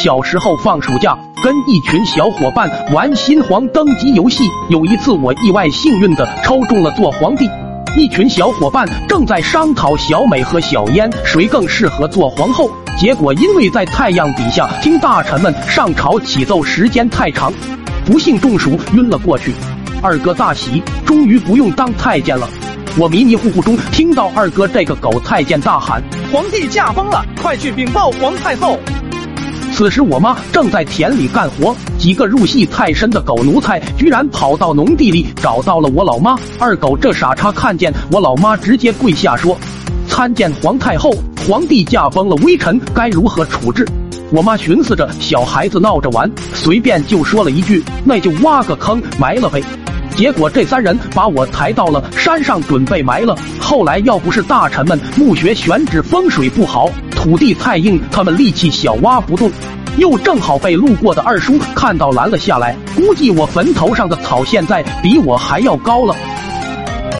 小时候放暑假，跟一群小伙伴玩新皇登基游戏。有一次，我意外幸运的抽中了做皇帝。一群小伙伴正在商讨小美和小燕谁更适合做皇后，结果因为在太阳底下听大臣们上朝启奏时间太长，不幸中暑晕了过去。二哥大喜，终于不用当太监了。我迷迷糊糊中听到二哥这个狗太监大喊：“皇帝驾崩了，快去禀报皇太后！”此时我妈正在田里干活，几个入戏太深的狗奴才居然跑到农地里找到了我老妈。二狗这傻叉看见我老妈，直接跪下说：“参见皇太后，皇帝驾崩了，微臣该如何处置？”我妈寻思着小孩子闹着玩，随便就说了一句：“那就挖个坑埋了呗。”结果这三人把我抬到了山上，准备埋了。后来要不是大臣们墓穴选址风水不好，土地太硬，他们力气小挖不动。又正好被路过的二叔看到拦了下来，估计我坟头上的草现在比我还要高了。